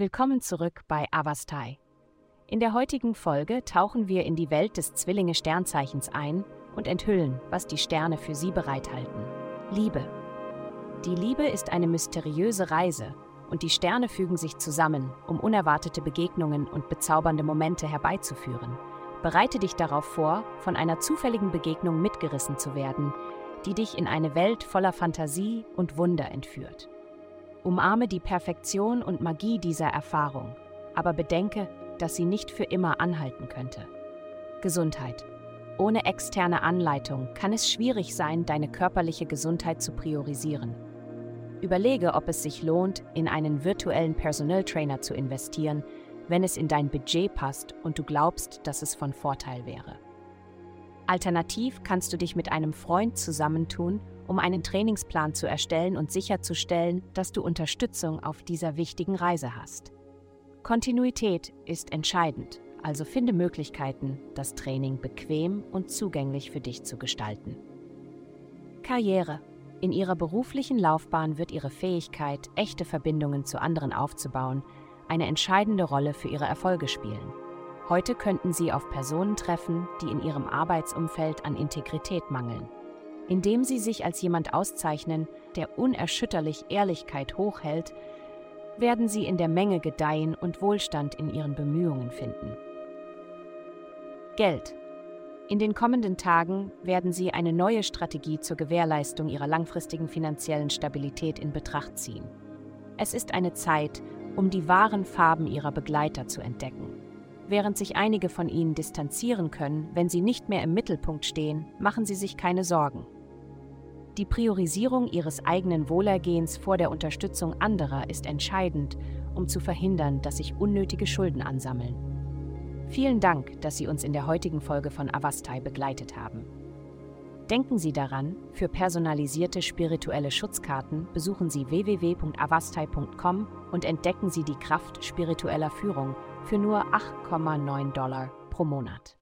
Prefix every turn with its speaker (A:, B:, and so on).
A: Willkommen zurück bei Avastai. In der heutigen Folge tauchen wir in die Welt des Zwillinge-Sternzeichens ein und enthüllen, was die Sterne für sie bereithalten. Liebe. Die Liebe ist eine mysteriöse Reise und die Sterne fügen sich zusammen, um unerwartete Begegnungen und bezaubernde Momente herbeizuführen. Bereite dich darauf vor, von einer zufälligen Begegnung mitgerissen zu werden, die dich in eine Welt voller Fantasie und Wunder entführt. Umarme die Perfektion und Magie dieser Erfahrung, aber bedenke, dass sie nicht für immer anhalten könnte. Gesundheit. Ohne externe Anleitung kann es schwierig sein, deine körperliche Gesundheit zu priorisieren. Überlege, ob es sich lohnt, in einen virtuellen Personal Trainer zu investieren, wenn es in dein Budget passt und du glaubst, dass es von Vorteil wäre. Alternativ kannst du dich mit einem Freund zusammentun, um einen Trainingsplan zu erstellen und sicherzustellen, dass du Unterstützung auf dieser wichtigen Reise hast. Kontinuität ist entscheidend, also finde Möglichkeiten, das Training bequem und zugänglich für dich zu gestalten. Karriere. In ihrer beruflichen Laufbahn wird ihre Fähigkeit, echte Verbindungen zu anderen aufzubauen, eine entscheidende Rolle für ihre Erfolge spielen. Heute könnten Sie auf Personen treffen, die in Ihrem Arbeitsumfeld an Integrität mangeln. Indem Sie sich als jemand auszeichnen, der unerschütterlich Ehrlichkeit hochhält, werden Sie in der Menge gedeihen und Wohlstand in Ihren Bemühungen finden. Geld. In den kommenden Tagen werden Sie eine neue Strategie zur Gewährleistung Ihrer langfristigen finanziellen Stabilität in Betracht ziehen. Es ist eine Zeit, um die wahren Farben Ihrer Begleiter zu entdecken. Während sich einige von ihnen distanzieren können, wenn sie nicht mehr im Mittelpunkt stehen, machen sie sich keine Sorgen. Die Priorisierung ihres eigenen Wohlergehens vor der Unterstützung anderer ist entscheidend, um zu verhindern, dass sich unnötige Schulden ansammeln. Vielen Dank, dass Sie uns in der heutigen Folge von Avastai begleitet haben. Denken Sie daran, für personalisierte spirituelle Schutzkarten besuchen Sie www.avastai.com und entdecken Sie die Kraft spiritueller Führung für nur 8,9 Dollar pro Monat.